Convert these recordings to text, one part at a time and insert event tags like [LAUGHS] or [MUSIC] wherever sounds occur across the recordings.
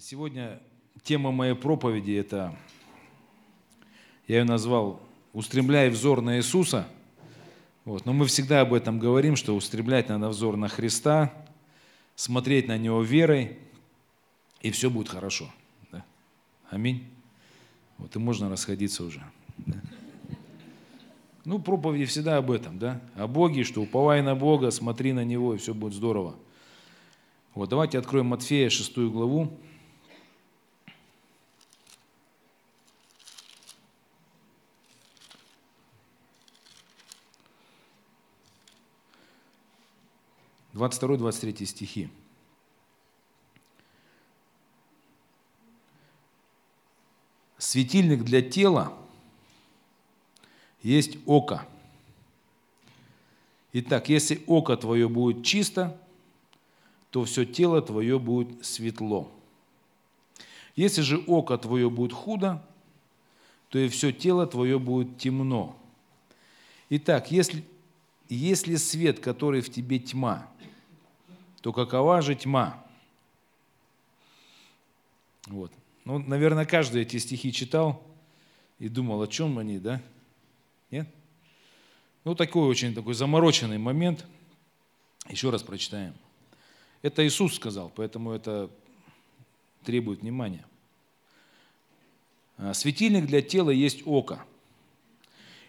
Сегодня тема моей проповеди – это, я ее назвал «Устремляй взор на Иисуса». Вот. Но мы всегда об этом говорим, что устремлять надо взор на Христа, смотреть на Него верой, и все будет хорошо. Да? Аминь. Вот и можно расходиться уже. Да? Ну, проповеди всегда об этом, да? О Боге, что уповай на Бога, смотри на Него, и все будет здорово. Вот, давайте откроем Матфея, шестую главу. Двадцать второй, двадцать третий стихи. Светильник для тела есть око. Итак, если око твое будет чисто, то все тело твое будет светло. Если же око твое будет худо, то и все тело твое будет темно. Итак, если, если свет, который в тебе тьма, то какова же тьма? Вот. Ну, наверное, каждый эти стихи читал и думал, о чем они, да? Нет? Ну, такой очень такой замороченный момент. Еще раз прочитаем. Это Иисус сказал, поэтому это требует внимания. А, Светильник для тела есть око.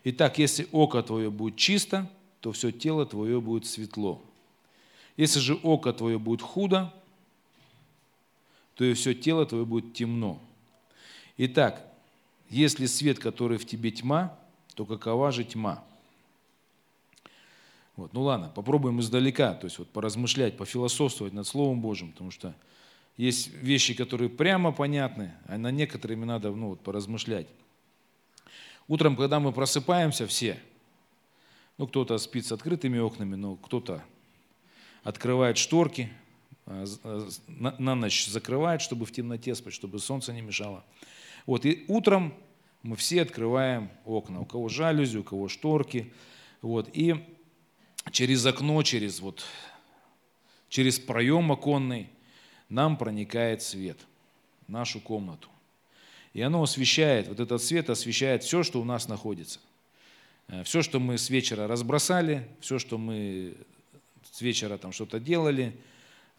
Итак, если око твое будет чисто, то все тело твое будет светло. Если же око твое будет худо, то и все тело твое будет темно. Итак, если свет, который в тебе тьма, то какова же тьма? Вот. Ну ладно, попробуем издалека, то есть вот поразмышлять, пофилософствовать над Словом Божьим, потому что есть вещи, которые прямо понятны, а на некоторыми надо ну, вот, поразмышлять. Утром, когда мы просыпаемся все, ну кто-то спит с открытыми окнами, но кто-то открывает шторки, а, а, на ночь закрывает, чтобы в темноте спать, чтобы солнце не мешало. Вот, и утром мы все открываем окна, у кого жалюзи, у кого шторки, вот, и через окно, через, вот, через проем оконный нам проникает свет в нашу комнату. И оно освещает, вот этот свет освещает все, что у нас находится. Э, все, что мы с вечера разбросали, все, что мы с вечера там что-то делали,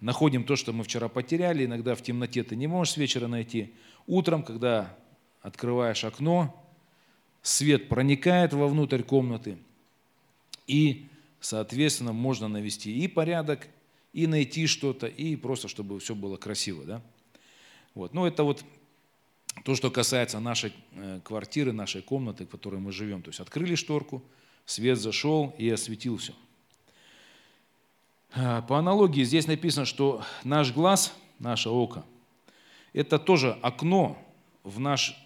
находим то, что мы вчера потеряли, иногда в темноте ты не можешь с вечера найти. Утром, когда открываешь окно, свет проникает вовнутрь комнаты, и соответственно, можно навести и порядок, и найти что-то, и просто, чтобы все было красиво. Да? Вот. Ну, это вот то, что касается нашей э, квартиры, нашей комнаты, в которой мы живем. То есть открыли шторку, свет зашел и осветил все. А, по аналогии здесь написано, что наш глаз, наше око, это тоже окно в наш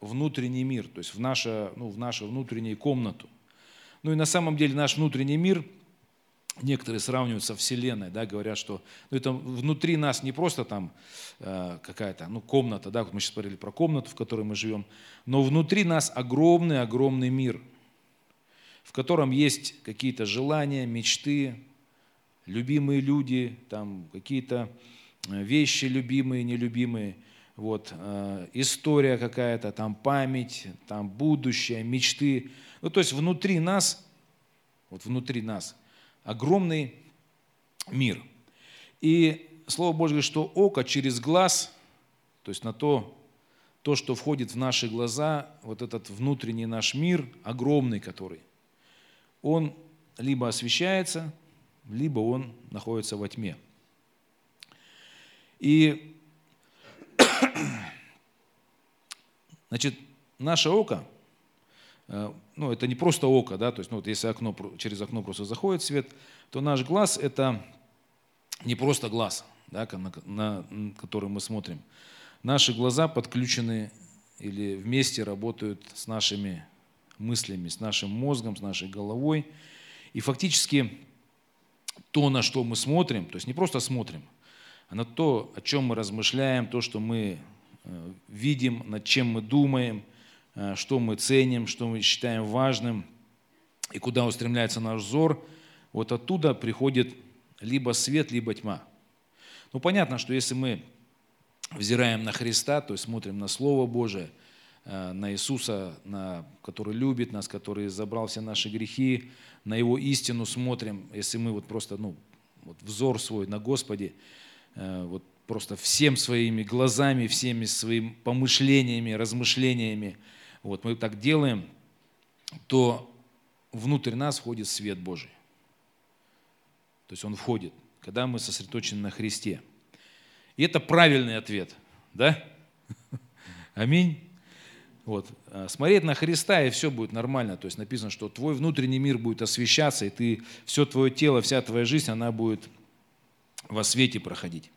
внутренний мир, то есть в, наше, ну, в нашу внутреннюю комнату. Ну и на самом деле наш внутренний мир, некоторые сравнивают со Вселенной, да, говорят, что ну, это внутри нас не просто там э, какая-то ну, комната, да, вот мы сейчас говорили про комнату, в которой мы живем, но внутри нас огромный-огромный мир, в котором есть какие-то желания, мечты, любимые люди, там какие-то э, вещи любимые, нелюбимые, вот, э, история какая-то, там память, там будущее, мечты – ну, то есть внутри нас, вот внутри нас, огромный мир. И Слово Божье что око через глаз, то есть на то, то, что входит в наши глаза, вот этот внутренний наш мир, огромный который, он либо освещается, либо он находится во тьме. И значит, наше око – Э, ну, это не просто око, да, то есть, ну, вот если окно, через окно просто заходит свет, то наш глаз – это не просто глаз, да, на, на, на который мы смотрим. Наши глаза подключены или вместе работают с нашими мыслями, с нашим мозгом, с нашей головой. И фактически то, на что мы смотрим, то есть не просто смотрим, а на то, о чем мы размышляем, то, что мы э, видим, над чем мы думаем – Э, что мы ценим, что мы считаем важным и куда устремляется наш взор, вот оттуда приходит либо свет, либо тьма. Ну, понятно, что если мы взираем на Христа, то есть смотрим на Слово Божие, на Иисуса, на, который любит нас, который забрал все наши грехи, на Его истину смотрим, если мы вот просто, ну, вот взор свой на Господе, э, вот просто всем своими глазами, всеми своими помышлениями, размышлениями, вот мы так делаем, то внутрь нас входит свет Божий. То есть он входит, когда мы сосредоточены на Христе. И это правильный ответ, да? [LAUGHS] Аминь. Вот. А смотреть на Христа, и все будет нормально. То есть написано, что твой внутренний мир будет освещаться, и ты, все твое тело, вся твоя жизнь, она будет во свете проходить.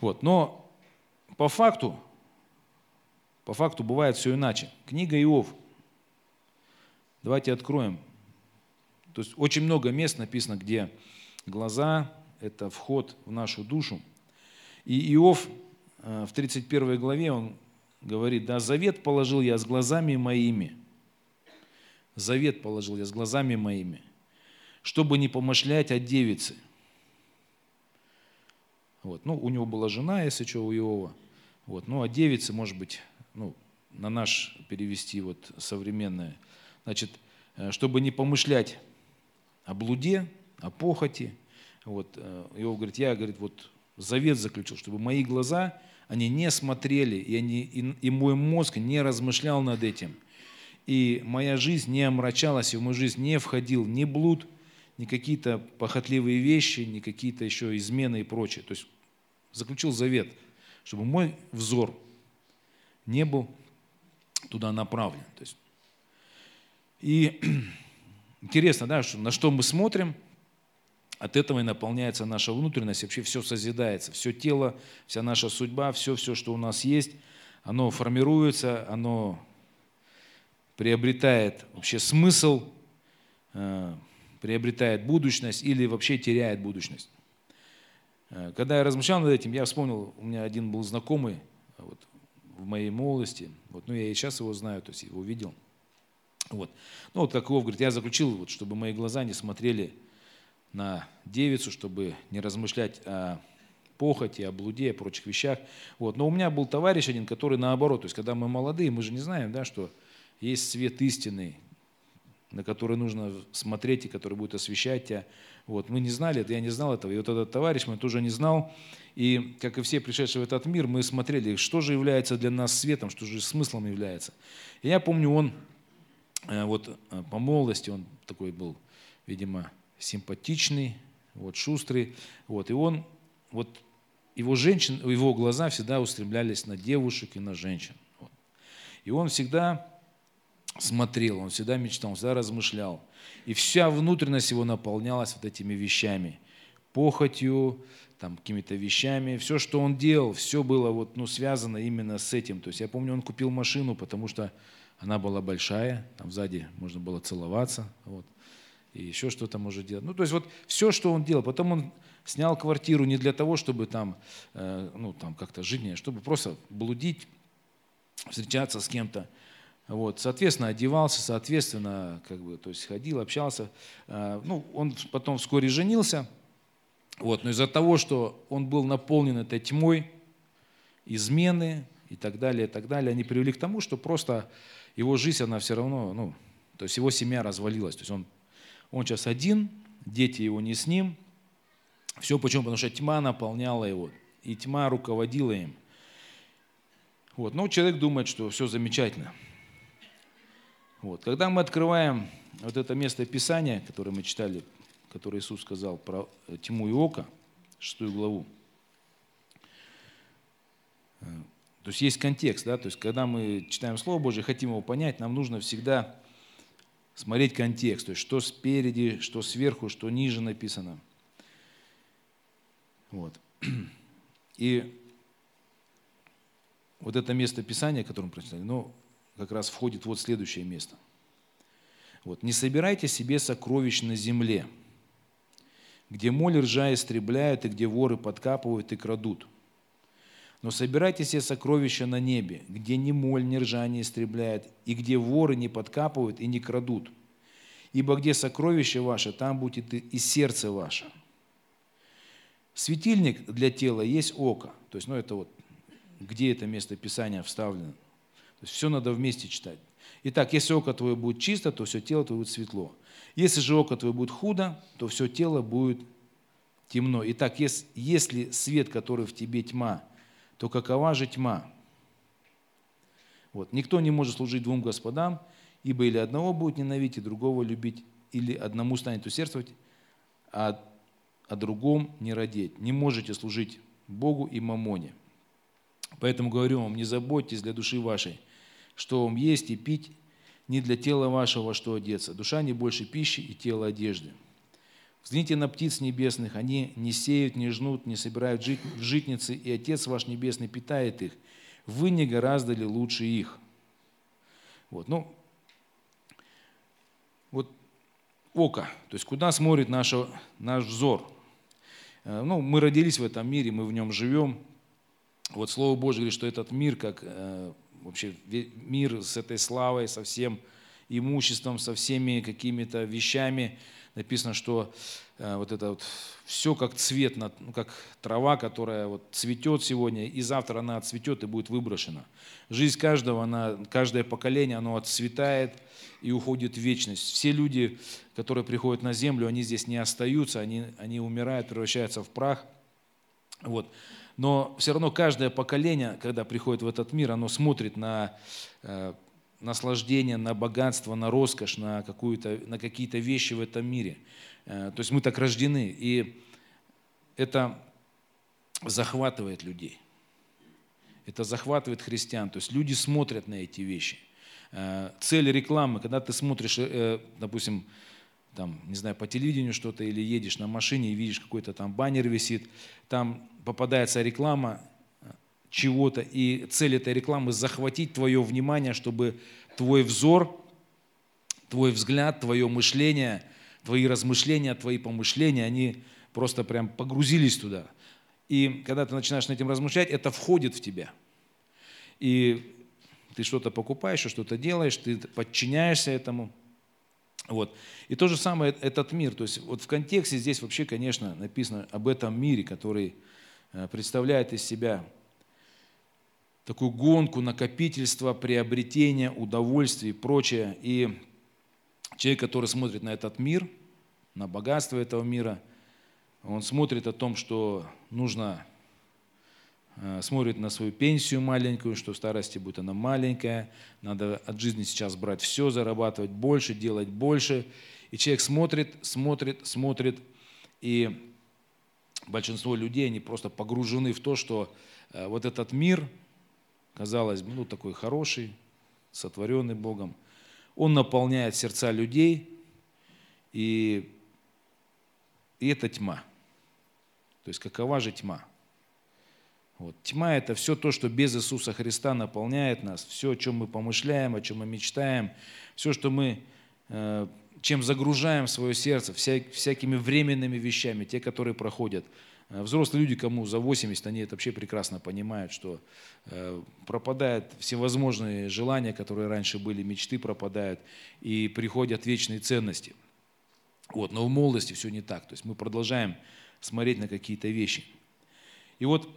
Вот. Но по факту, по факту бывает все иначе. Книга Иов. Давайте откроем. То есть очень много мест написано, где глаза – это вход в нашу душу. И Иов э, в 31 главе, он говорит, да, завет положил я с глазами моими. Завет положил я с глазами моими, чтобы не помышлять о девице – вот. Ну, у него была жена, если что, у Иова. Вот. Ну, а девицы, может быть, ну, на наш перевести вот современное. Значит, э, чтобы не помышлять о блуде, о похоти. Вот, э, Иов говорит, я, говорит, вот завет заключил, чтобы мои глаза, они не смотрели, и, они, и, и мой мозг не размышлял над этим. И моя жизнь не омрачалась, и в мою жизнь не входил ни блуд, ни какие-то похотливые вещи, ни какие-то еще измены и прочее. То есть заключил завет, чтобы мой взор не был туда направлен. То есть, и [CLEARS THROAT] интересно, да, что, на что мы смотрим, от этого и наполняется наша внутренность, вообще все созидается, все тело, вся наша судьба, все, все, что у нас есть, оно формируется, оно приобретает вообще смысл, э, приобретает будущность или вообще теряет будущность. Э, когда я размышлял над этим, я вспомнил, у меня один был знакомый вот, в моей молодости, вот, ну я и сейчас его знаю, то есть его видел. Вот. Ну вот как Иов говорит, я заключил, вот, чтобы мои глаза не смотрели на девицу, чтобы не размышлять о похоти, о блуде, о прочих вещах. Вот. Но у меня был товарищ один, который наоборот, то есть когда мы молодые, мы же не знаем, да, что есть свет истинный, на который нужно смотреть и который будет освещать тебя. Вот, мы не знали это, я не знал этого. И вот этот товарищ мой тоже не знал. И, как и все пришедшие в этот мир, мы смотрели, что же является для нас светом, что же смыслом является. И я помню, он э, вот э, по молодости, он такой был, видимо, симпатичный, вот, шустрый. Вот, и он, вот, его, женщин, его глаза всегда устремлялись на девушек и на женщин. Вот. И он всегда смотрел, он всегда мечтал, он всегда размышлял. И вся внутренность его наполнялась вот этими вещами. Похотью, там, какими-то вещами. Все, что он делал, все было вот, ну, связано именно с этим. То есть я помню, он купил машину, потому что она была большая, там сзади можно было целоваться, вот, и еще что-то может делать. Ну, то есть вот все, что он делал. Потом он снял квартиру не для того, чтобы там, э, ну, там как-то жить, не, чтобы просто блудить, встречаться с кем-то. Вот, соответственно, одевался, соответственно, как бы, то есть ходил, общался. А, ну, он потом вскоре женился, вот, но из-за того, что он был наполнен этой тьмой, измены и так далее, и так далее, они привели к тому, что просто его жизнь, она все равно, ну, то есть его семья развалилась. То есть он, он сейчас один, дети его не с ним. Все почему? Потому что тьма наполняла его, и тьма руководила им. Вот. Но человек думает, что все замечательно – вот. Когда мы открываем вот это место Писания, которое мы читали, которое Иисус сказал про э, тьму и око, шестую главу, э, то есть есть контекст, да, то есть когда мы читаем Слово Божье, хотим его понять, нам нужно всегда смотреть контекст, то есть что спереди, что сверху, что ниже написано. Вот. [CLEARS THROAT] И вот это место Писания, которое мы прочитали, ну, как раз входит вот следующее место. Вот. «Не собирайте себе сокровищ на земле, где моль ржа истребляют, и где воры подкапывают и крадут. Но собирайте себе сокровища на небе, где ни моль, ни ржа не истребляют, и где воры не подкапывают и не крадут. Ибо где сокровище ваше, там будет и сердце ваше. Светильник для тела есть око. То есть, ну, это вот где это место Писания вставлено. То есть все надо вместе читать. Итак, если око твое будет чисто, то все тело твое будет светло. Если же око твое будет худо, то все тело будет темно. Итак, если свет, который в тебе тьма, то какова же тьма? Вот. Никто не может служить двум господам, ибо или одного будет ненавидеть, и другого любить, или одному станет усердствовать, а о другом не родить. Не можете служить Богу и мамоне. Поэтому говорю вам, не заботьтесь для души вашей, что вам есть и пить, не для тела вашего, что одеться. Душа не больше пищи и тело одежды. Взгляните на птиц небесных, они не сеют, не жнут, не собирают жить в житницы, и Отец ваш Небесный питает их. Вы не гораздо ли лучше их? Вот, ну, вот око, то есть куда смотрит наш, наш взор. Э, ну, мы родились в этом мире, мы в нем живем. Вот Слово Божье говорит, что этот мир, как э, вообще мир с этой славой, со всем имуществом, со всеми какими-то вещами, написано, что э, вот это вот все как цвет, ну, как трава, которая вот цветет сегодня, и завтра она отцветет и будет выброшена. Жизнь каждого, она, каждое поколение, оно отцветает и уходит в вечность. Все люди, которые приходят на землю, они здесь не остаются, они, они умирают, превращаются в прах. Вот. Но все равно каждое поколение, когда приходит в этот мир, оно смотрит на э, наслаждение, на богатство, на роскошь, на, какую-то, на какие-то вещи в этом мире. Э, то есть мы так рождены. И это захватывает людей. Это захватывает христиан. То есть люди смотрят на эти вещи. Э, цель рекламы, когда ты смотришь, э, допустим, там, не знаю, по телевидению что-то или едешь на машине и видишь какой-то там баннер висит, там попадается реклама, чего-то, и цель этой рекламы захватить твое внимание, чтобы твой взор, твой взгляд, твое мышление, твои размышления, твои помышления, они просто прям погрузились туда. И когда ты начинаешь над этим размышлять, это входит в тебя. И ты что-то покупаешь, что-то делаешь, ты подчиняешься этому. Вот. И то же самое этот мир. То есть вот в контексте здесь вообще, конечно, написано об этом мире, который э, представляет из себя такую гонку, накопительство, приобретение, удовольствие и прочее. И человек, который смотрит на этот мир, на богатство этого мира, он смотрит о том, что нужно, э, смотрит на свою пенсию маленькую, что в старости будет она маленькая, надо от жизни сейчас брать все, зарабатывать больше, делать больше. И человек смотрит, смотрит, смотрит, и большинство людей, они просто погружены в то, что э, вот этот мир – казалось бы, ну такой хороший, сотворенный Богом. Он наполняет сердца людей, и, и это тьма. То есть какова же тьма? Вот. Тьма – это все то, что без Иисуса Христа наполняет нас, все, о чем мы помышляем, о чем мы мечтаем, все, что мы, э, чем загружаем свое сердце, вся, всякими временными вещами, те, которые проходят – взрослые люди, кому за 80, они это вообще прекрасно понимают, что э, пропадают всевозможные желания, которые раньше были, мечты пропадают, и приходят вечные ценности. Вот, но в молодости все не так. То есть мы продолжаем смотреть на какие-то вещи. И вот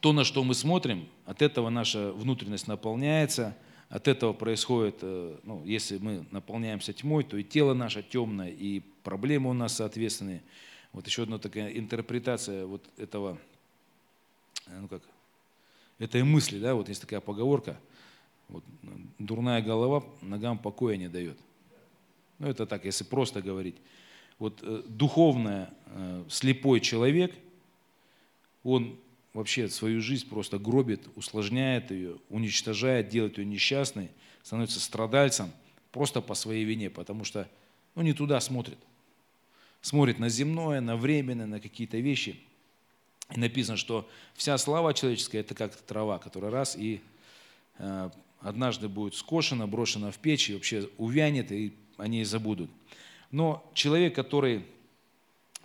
то, на что мы смотрим, от этого наша внутренность наполняется, от этого происходит, э, ну, если мы наполняемся тьмой, то и тело наше темное, и проблемы у нас соответственные. Вот еще одна такая интерпретация вот этого, э, ну как, этой мысли, да, вот есть такая поговорка, вот, дурная голова ногам покоя не дает. Ну это так, если просто говорить. Вот э, духовно э, слепой человек, он вообще свою жизнь просто гробит, усложняет ее, уничтожает, делает ее несчастной, становится страдальцем просто по своей вине, потому что ну, не туда смотрит смотрит на земное, на временное, на какие-то вещи. И написано, что вся слава человеческая – это как трава, которая раз и э, однажды будет скошена, брошена в печь, и вообще увянет, и они ней забудут. Но человек, который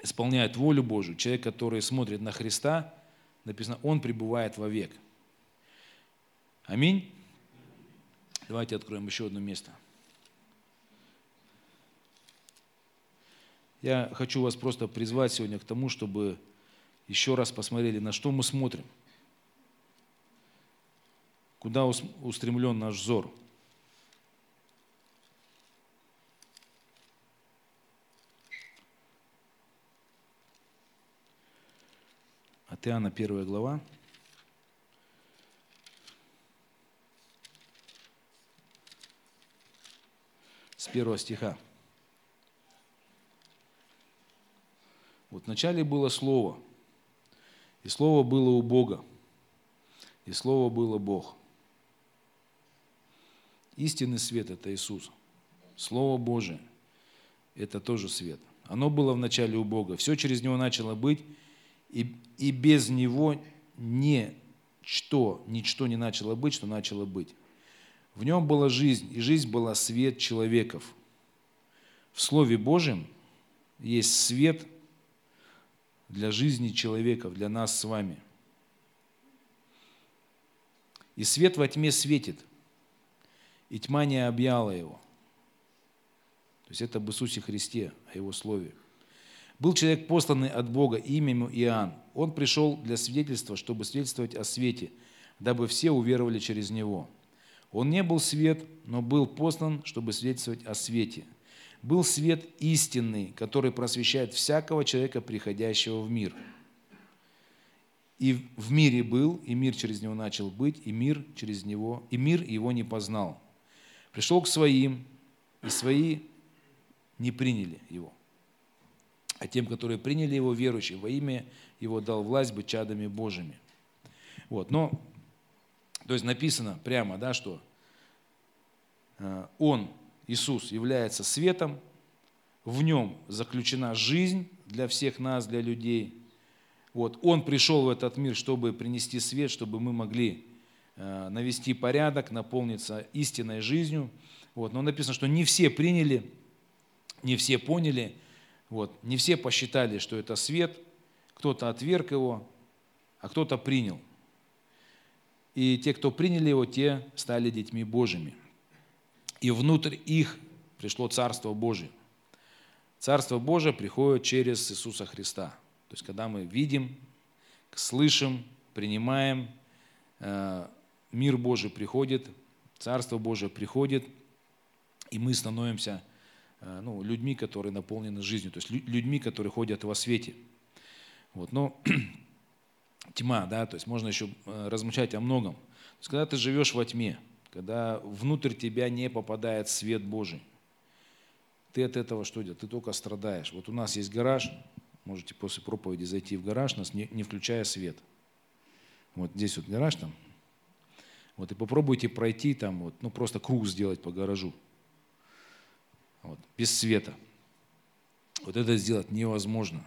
исполняет волю Божию, человек, который смотрит на Христа, написано, он пребывает вовек. Аминь. Давайте откроем еще одно место – Я хочу вас просто призвать сегодня к тому, чтобы еще раз посмотрели, на что мы смотрим. куда устремлен наш взор. От Иоанна 1 глава. С первого стиха. Вот вначале было Слово, и Слово было у Бога, и Слово было Бог. Истинный свет – это Иисус. Слово Божие – это тоже свет. Оно было в начале у Бога. Все через Него начало быть, и, и без Него ничто, ничто не начало быть, что начало быть. В Нем была жизнь, и жизнь была свет человеков. В Слове Божьем есть свет для жизни человеков, для нас с вами. И свет во тьме светит, и тьма не объяла его. То есть это об Иисусе Христе, о Его Слове. Был человек посланный от Бога, имя ему Иоанн. Он пришел для свидетельства, чтобы свидетельствовать о свете, дабы все уверовали через него. Он не был свет, но был послан, чтобы свидетельствовать о свете. Был свет истинный, который просвещает всякого человека, приходящего в мир. И в мире был, и мир через него начал быть, и мир через него, и мир его не познал. Пришел к своим, и свои не приняли его а тем, которые приняли его верующие во имя его дал власть быть чадами Божьими. Вот, но, то есть написано прямо, да, что э, он, Иисус, является светом, в нем заключена жизнь для всех нас, для людей. Вот, он пришел в этот мир, чтобы принести свет, чтобы мы могли э, навести порядок, наполниться истинной жизнью. Вот, но написано, что не все приняли, не все поняли, вот. Не все посчитали, что это свет, кто-то отверг его, а кто-то принял. И те, кто приняли его, те стали детьми Божьими. И внутрь их пришло Царство Божие. Царство Божие приходит через Иисуса Христа. То есть, когда мы видим, слышим, принимаем, э, мир Божий приходит, Царство Божие приходит, и мы становимся Э, ну, людьми, которые наполнены жизнью, то есть людьми, которые ходят во свете. Вот, но [CLEARS THROAT] тьма, да, то есть можно еще э, размышлять о многом. То есть, когда ты живешь во тьме, когда внутрь тебя не попадает свет Божий, ты от этого что делаешь? Ты только страдаешь. Вот у нас есть гараж, можете после проповеди зайти в гараж, нас не, не включая свет. Вот здесь вот гараж там. Вот и попробуйте пройти там, вот, ну просто круг сделать по гаражу вот, без света. Вот это сделать невозможно.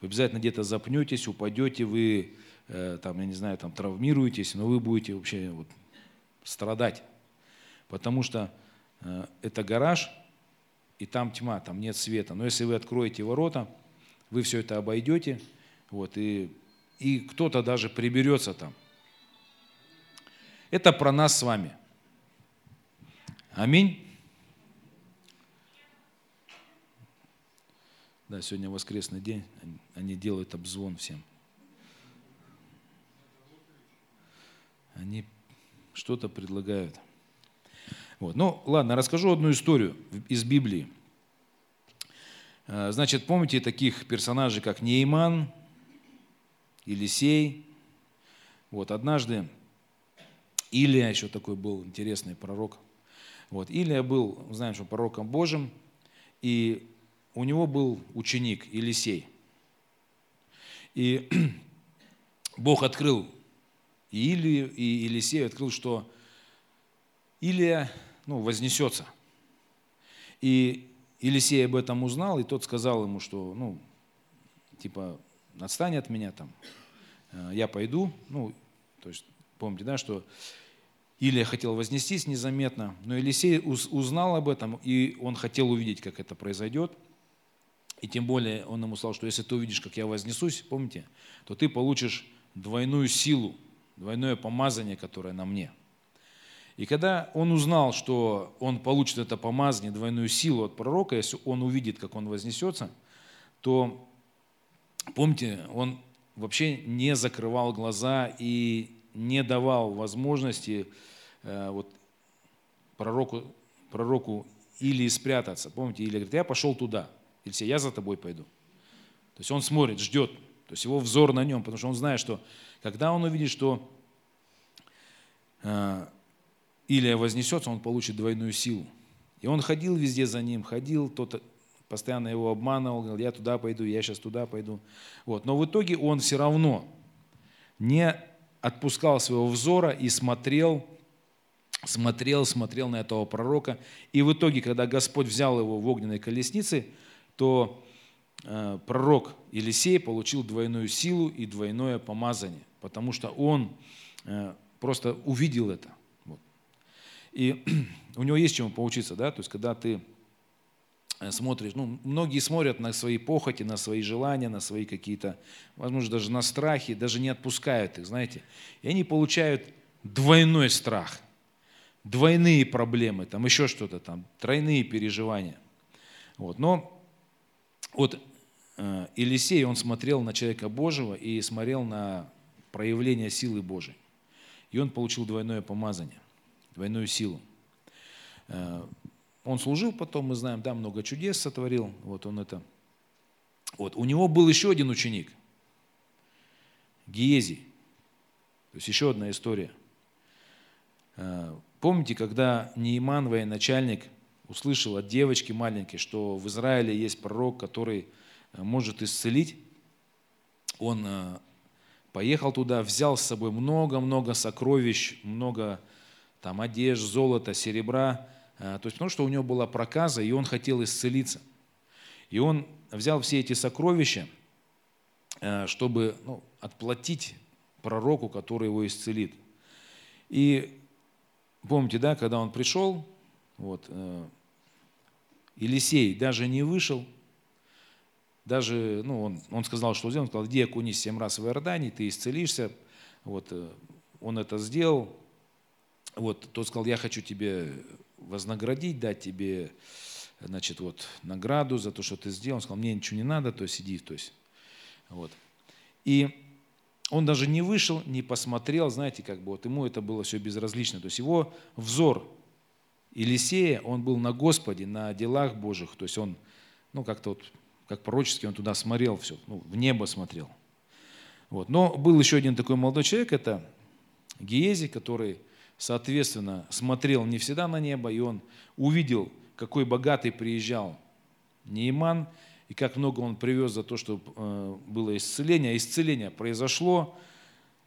Вы обязательно где-то запнетесь, упадете, вы, э, там, я не знаю, там, травмируетесь, но вы будете вообще вот, страдать. Потому что э, это гараж, и там тьма, там нет света. Но если вы откроете ворота, вы все это обойдете, вот, и, и кто-то даже приберется там. Это про нас с вами. Аминь. Да, сегодня воскресный день, они делают обзвон всем. Они что-то предлагают. Вот. Ну, ладно, расскажу одну историю из Библии. А, значит, помните таких персонажей, как Нейман, Елисей? Вот, однажды Илия, еще такой был интересный пророк. Вот, Илия был, знаем, что пророком Божьим, и у него был ученик Елисей. И [CLEARS THROAT] Бог открыл и Илию, и Елисею открыл, что Илия ну, вознесется. И Елисей об этом узнал, и тот сказал ему, что, ну, типа, отстань от меня там, э, я пойду. Ну, то есть, помните, да, что Илия хотел вознестись незаметно, но Елисей узнал об этом, и он хотел увидеть, как это произойдет – и тем более он ему сказал, что если ты увидишь, как я вознесусь, помните, то ты получишь двойную силу, двойное помазание, которое на мне. И когда он узнал, что он получит это помазание, двойную силу от пророка, если он увидит, как он вознесется, то, помните, он вообще не закрывал глаза и не давал возможности э, вот, пророку, пророку или спрятаться. Помните, или говорит, я пошел туда. Или я за тобой пойду. То есть он смотрит, ждет. То есть его взор на нем, потому что он знает, что когда он увидит, что э, Илия вознесется, он получит двойную силу. И он ходил везде за ним, ходил, тот постоянно его обманывал, говорил, я туда пойду, я сейчас туда пойду. Вот. Но в итоге он все равно не отпускал своего взора и смотрел, смотрел, смотрел на этого пророка. И в итоге, когда Господь взял его в огненной колеснице, то пророк Елисей получил двойную силу и двойное помазание, потому что он э, просто увидел это. И [CLEARS THROAT] у него есть чему поучиться, да, то есть когда ты Э, смотришь, ну, многие смотрят на свои похоти, на свои желания, на свои какие-то, возможно, даже на страхи, даже не отпускают их, знаете. И они получают двойной страх, двойные проблемы, там еще что-то там, тройные переживания. Вот. Но вот э, Елисей, он смотрел на человека Божьего и смотрел на проявление силы Божией. И он получил двойное помазание, двойную силу. Э, он служил потом, мы знаем, да, много чудес сотворил. Вот он это. Вот. У него был еще один ученик, Гиезий. То есть еще одна история. Э, помните, когда Нейман, военачальник, услышал от девочки маленькой, что в Израиле есть пророк, который э, может исцелить, он э, поехал туда, взял с собой много-много сокровищ, много там одежд, золота, серебра, а, то есть потому что у него была проказа, и он хотел исцелиться. И он взял все эти сокровища, а, чтобы ну, отплатить пророку, который его исцелит. И помните, да, когда он пришел, вот, э, Елисей даже не вышел, даже, ну, он, он сказал, что сделал, он сказал, иди окунись семь раз в Иордане, ты исцелишься. Вот, э, он это сделал. Вот, тот сказал, я хочу тебе вознаградить, дать тебе значит, вот, награду за то, что ты сделал. Он сказал, мне ничего не надо, то есть иди. То есть, вот. И он даже не вышел, не посмотрел, знаете, как бы вот ему это было все безразлично. То есть его взор Елисея, он был на Господе, на делах Божьих. То есть он, ну как-то вот, как пророчески он туда смотрел все, ну, в небо смотрел. Вот. Но был еще один такой молодой человек, это Гиези, который соответственно, смотрел не всегда на небо, и он увидел, какой богатый приезжал Нейман, и как много он привез за то, чтобы э, было исцеление. А исцеление произошло,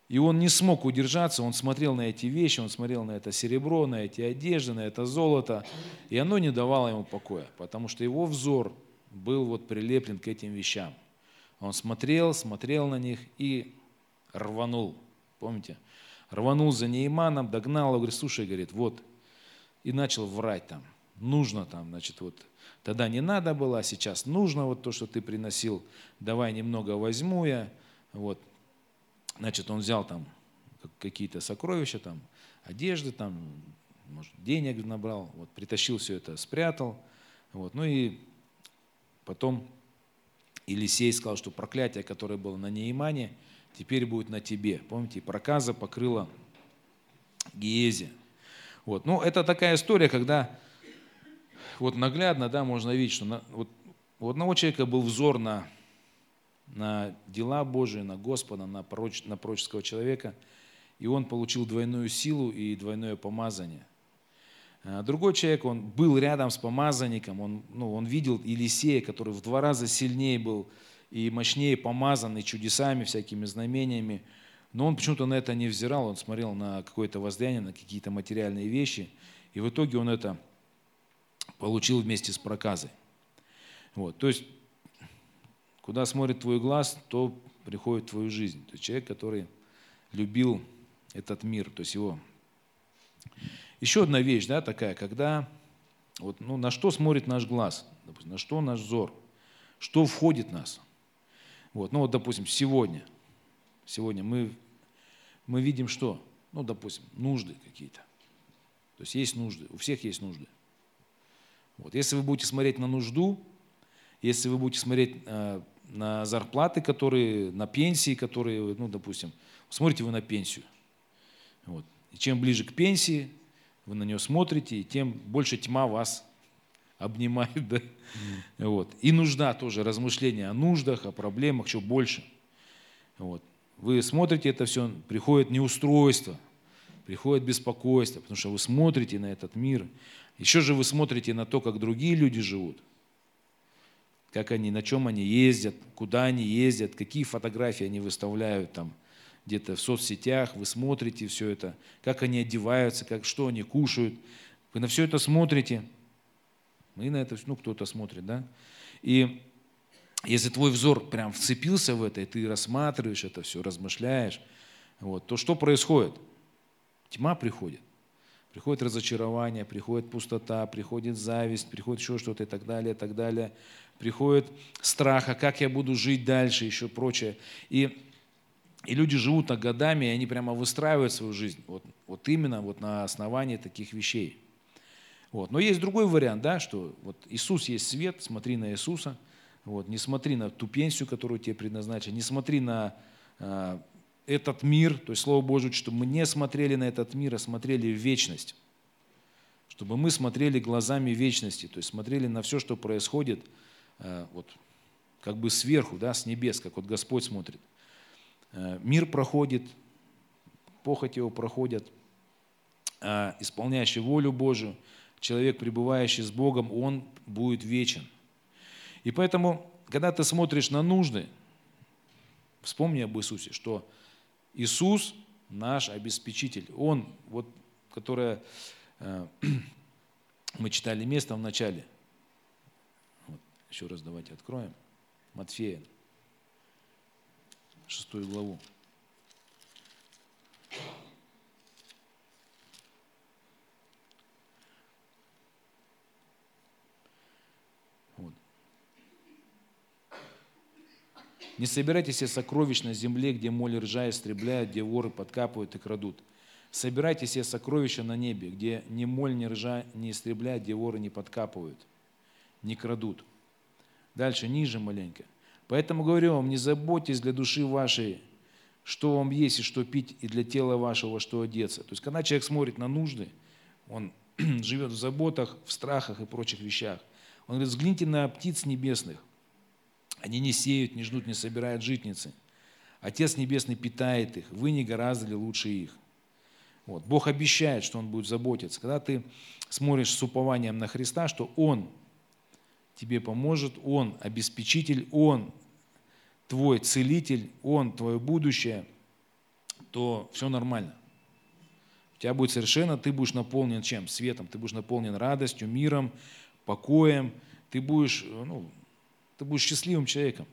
и он не смог удержаться, он смотрел на эти вещи, он смотрел на это серебро, на эти одежды, на это золото, и оно не давало ему покоя, потому что его взор был вот прилеплен к этим вещам. Он смотрел, смотрел на них и рванул. Помните? рванул за Нейманом, догнал его, говорит, слушай, говорит, вот, и начал врать там, нужно там, значит, вот, тогда не надо было, а сейчас нужно вот то, что ты приносил, давай немного возьму я, вот, значит, он взял там какие-то сокровища, там, одежды, там, может, денег набрал, вот, притащил все это, спрятал, вот, ну и потом Елисей сказал, что проклятие, которое было на Неймане, теперь будет на тебе. Помните, проказа покрыла Гиези. Вот. Ну, это такая история, когда вот наглядно, да, можно видеть, что на, вот, у одного человека был взор на, на дела Божии, на Господа, на, пророч, на пророческого человека, и он получил двойную силу и двойное помазание. А другой человек, он был рядом с помазанником, он, ну, он видел Елисея, который в два раза сильнее был и мощнее помазанный чудесами, всякими знамениями. Но он почему-то на это не взирал, он смотрел на какое-то воздаяние, на какие-то материальные вещи. И в итоге он это получил вместе с проказой. Вот, то есть, куда смотрит твой глаз, то приходит в твою жизнь. То есть человек, который любил этот мир, то есть его. Еще одна вещь, да, такая, когда, вот, ну, на что смотрит наш глаз, допустим, на что наш взор, что входит в нас. Вот. Ну вот, допустим, сегодня, сегодня мы, мы видим что? Ну, допустим, нужды какие-то. То есть есть нужды, у всех есть нужды. Вот. Если вы будете смотреть на нужду, если вы будете смотреть э, на зарплаты, которые, на пенсии, которые, ну, допустим, смотрите вы на пенсию. Вот. И чем ближе к пенсии вы на нее смотрите, тем больше тьма вас обнимает. [LAUGHS] Да? Mm. Вот. И нужда тоже, размышления о нуждах, о проблемах, еще больше. Вот. Вы смотрите это все, приходит неустройство, приходит беспокойство, потому что вы смотрите на этот мир. Еще же вы смотрите на то, как другие люди живут, как они, на чем они ездят, куда они ездят, какие фотографии они выставляют там где-то в соцсетях, вы смотрите все это, как они одеваются, как, что они кушают. Вы на все это смотрите. Мы на это, ну, кто-то смотрит, да? И если твой взор прям вцепился в это, и ты рассматриваешь это все, размышляешь, вот, то что происходит? Тьма приходит. Приходит разочарование, приходит пустота, приходит зависть, приходит еще что-то и так далее, и так далее. Приходит страх, а как я буду жить дальше, еще прочее. И, и люди живут так годами, и они прямо выстраивают свою жизнь вот, вот именно вот на основании таких вещей. Вот. Но есть другой вариант, да, что вот Иисус есть свет, смотри на Иисуса, вот, не смотри на ту пенсию, которую тебе предназначили, не смотри на э, этот мир, то есть Слово Божие, чтобы мы не смотрели на этот мир, а смотрели в вечность. Чтобы мы смотрели глазами вечности, то есть смотрели на все, что происходит, э, вот, как бы сверху, да, с небес, как вот Господь смотрит. Э, мир проходит, похоть его проходят, э, исполняющий волю Божию, человек, пребывающий с Богом, он будет вечен. И поэтому, когда ты смотришь на нужды, вспомни об Иисусе, что Иисус наш обеспечитель. Он, вот, которое э, [CLEARS THROAT] мы читали место в начале. Вот, еще раз давайте откроем. Матфея, шестую главу. Не собирайте себе сокровищ на земле, где моль ржа истребляют, где воры подкапывают и крадут. Собирайте себе сокровища на небе, где ни моль, ни ржа не истребляют, где воры не подкапывают, не крадут. Дальше, ниже маленько. Поэтому говорю вам, не заботьтесь для души вашей, что вам есть и что пить, и для тела вашего, что одеться. То есть, когда человек смотрит на нужды, он [CLEARS THROAT] живет в заботах, в страхах и прочих вещах. Он говорит, взгляните на птиц небесных – они не сеют, не ждут, не собирают житницы. Отец Небесный питает их. Вы не гораздо ли лучше их? Вот. Бог обещает, что Он будет заботиться. Когда ты смотришь с упованием на Христа, что Он тебе поможет, Он обеспечитель, Он твой целитель, Он твое будущее, то все нормально. У тебя будет совершенно, ты будешь наполнен чем? Светом. Ты будешь наполнен радостью, миром, покоем. Ты будешь ну, ты будешь счастливым человеком.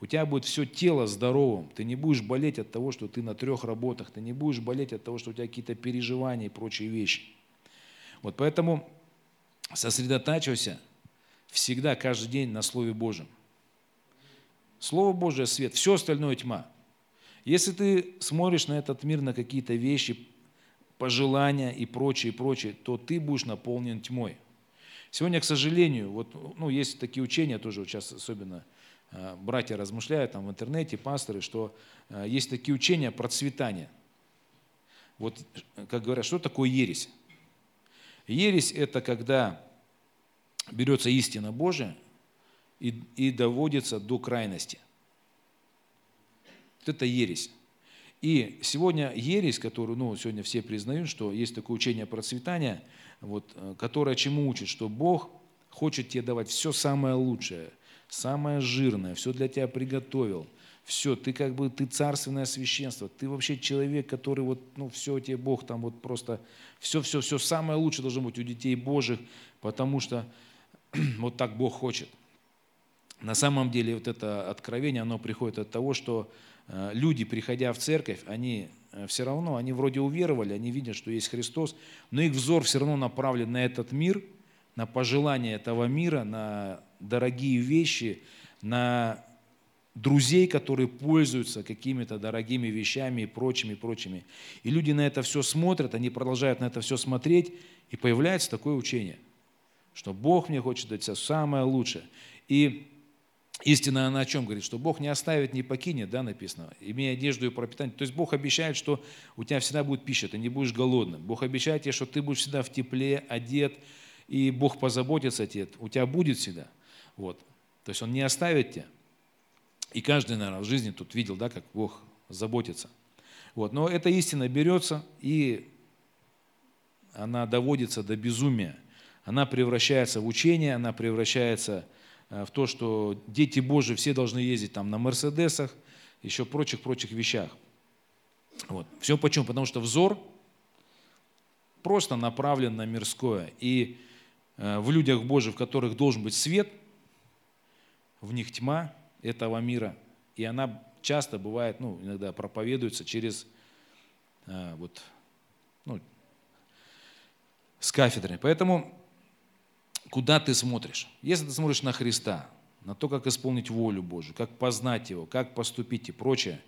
У тебя будет все тело здоровым. Ты не будешь болеть от того, что ты на трех работах. Ты не будешь болеть от того, что у тебя какие-то переживания и прочие вещи. Вот поэтому сосредотачивайся всегда, каждый день на Слове Божьем. Слово Божие – свет, все остальное – тьма. Если ты смотришь на этот мир, на какие-то вещи, пожелания и прочее, и прочее, то ты будешь наполнен тьмой. Сегодня, к сожалению, вот, ну, есть такие учения тоже, вот сейчас особенно э, братья размышляют там в интернете, пасторы, что э, есть такие учения процветания. Вот, как говорят, что такое ересь? Ересь – это когда берется истина Божия и, и доводится до крайности. Вот это ересь. И сегодня ересь, которую ну, сегодня все признают, что есть такое учение процветания – вот, э, которая чему учит, что Бог хочет тебе давать все самое лучшее, самое жирное, все для тебя приготовил. Все, ты как бы, ты царственное священство, ты вообще человек, который вот, ну, все тебе Бог там вот просто, все, все, все самое лучшее должно быть у детей Божьих, потому что [CLEARS THROAT] вот так Бог хочет. На самом деле вот это откровение, оно приходит от того, что э, люди, приходя в церковь, они Э, все равно, они вроде уверовали, они видят, что есть Христос, но их взор все равно направлен на этот мир, на пожелания этого мира, на дорогие вещи, на друзей, которые пользуются какими-то дорогими вещами и прочими, прочими. И люди на это все смотрят, они продолжают на это все смотреть, и появляется такое учение, что Бог мне хочет дать все самое лучшее. И Истина она о чем говорит? Что Бог не оставит, не покинет, да, написано, имея одежду и пропитание. То есть Бог обещает, что у тебя всегда будет пища, ты не будешь голодным. Бог обещает тебе, что ты будешь всегда в тепле, одет, и Бог позаботится о тебе, у тебя будет всегда. Вот. То есть Он не оставит тебя. И каждый, наверное, в жизни тут видел, да, как Бог заботится. Вот. Но эта истина берется, и она доводится до безумия. Она превращается в учение, она превращается Э, в то, что дети Божьи все должны ездить там на Мерседесах, еще прочих-прочих вещах. Вот. Все почему? Потому что взор просто направлен на мирское. И э, в людях Божьих, в которых должен быть свет, в них тьма этого мира. И она часто бывает, ну, иногда проповедуется через э, вот, ну, с кафедры. Поэтому куда ты смотришь. Если ты смотришь на Христа, на то, как исполнить волю Божию, как познать Его, как поступить и прочее,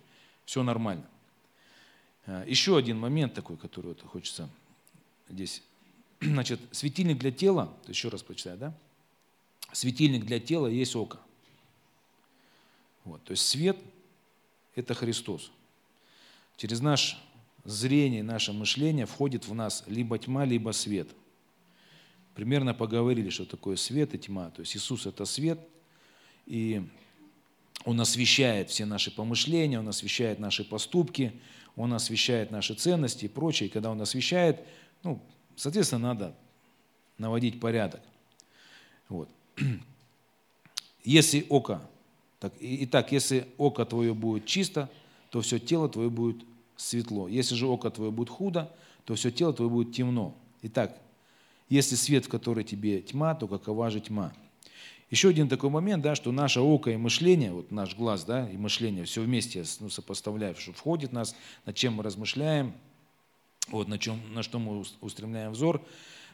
все нормально. А, еще один момент такой, который вот хочется здесь. [CLEARS THROAT] Значит, светильник для тела, еще раз прочитаю, да? Светильник для тела есть око. Вот, то есть свет – это Христос. Через наше зрение, наше мышление входит в нас либо тьма, либо свет – примерно поговорили, что такое свет и тьма. То есть Иисус – это свет, и Он освещает все наши помышления, Он освещает наши поступки, Он освещает наши ценности и прочее. И когда Он освещает, ну, соответственно, надо наводить порядок. Вот. [CLEARS THROAT] Если око, так, итак, если око твое будет чисто, то все тело твое будет светло. Если же око твое будет худо, то все тело твое будет темно. Итак, если свет, в который тебе тьма, то какова же тьма? Еще один такой момент, да, что наше око и мышление, вот наш глаз да, и мышление, все вместе ну, сопоставляем, что входит в нас, над чем мы размышляем, вот, на, чем, на что мы устремляем взор.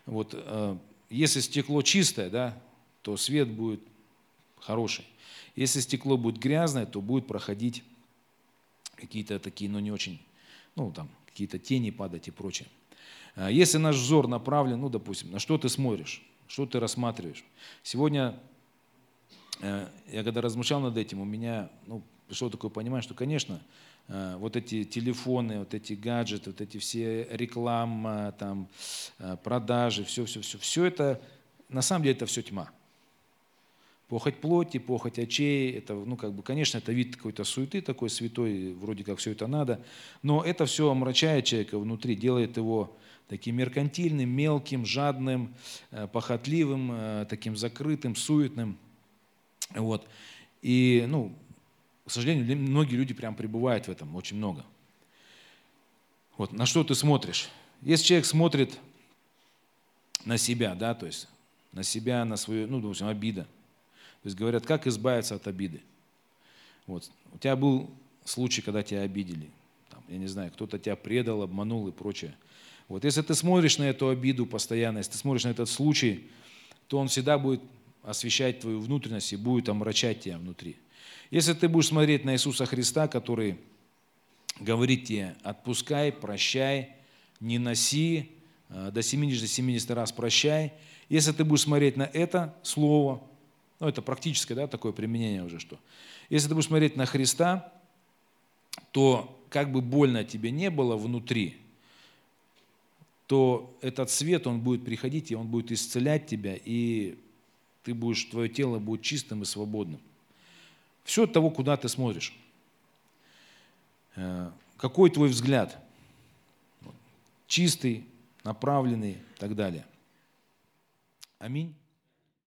Вот, э, если стекло чистое, да, то свет будет хороший. Если стекло будет грязное, то будет проходить какие-то такие, ну не очень, ну там, какие-то тени падать и прочее. А если наш взор направлен, ну, допустим, на что ты смотришь, что ты рассматриваешь. Сегодня э, я когда размышлял над этим, у меня ну, пришло такое понимание, что, конечно, э, вот эти телефоны, вот эти гаджеты, вот эти все реклама, там, э, продажи, все, все, все, все это, на самом деле это все тьма. Похоть плоти, похоть очей, это, ну, как бы, конечно, это вид какой-то суеты такой святой, вроде как все это надо, но это все омрачает человека внутри, делает его таким меркантильным, мелким, жадным, э, похотливым, э, таким закрытым, суетным. Вот. И, ну, к сожалению, многие люди прям пребывают в этом, очень много. Вот, на что ты смотришь? Если человек смотрит на себя, да, то есть на себя, на свою, ну, допустим, обида. То есть говорят, как избавиться от обиды. Вот. У тебя был случай, когда тебя обидели. Там, я не знаю, кто-то тебя предал, обманул и прочее. Вот если ты смотришь на эту обиду постоянно, если ты смотришь на этот случай, то он всегда будет освещать твою внутренность и будет омрачать тебя внутри. Если ты будешь смотреть на Иисуса Христа, который говорит тебе, отпускай, прощай, не носи, э, до 70, 70 раз прощай. Если ты будешь смотреть на это слово, ну это практическое да, такое применение уже, что если ты будешь смотреть на Христа, то как бы больно тебе не было внутри, то этот свет, он будет приходить, и он будет исцелять тебя, и ты будешь, твое тело будет чистым и свободным. Все от того, куда ты смотришь. Э, какой твой взгляд? Чистый, направленный и так далее. Аминь.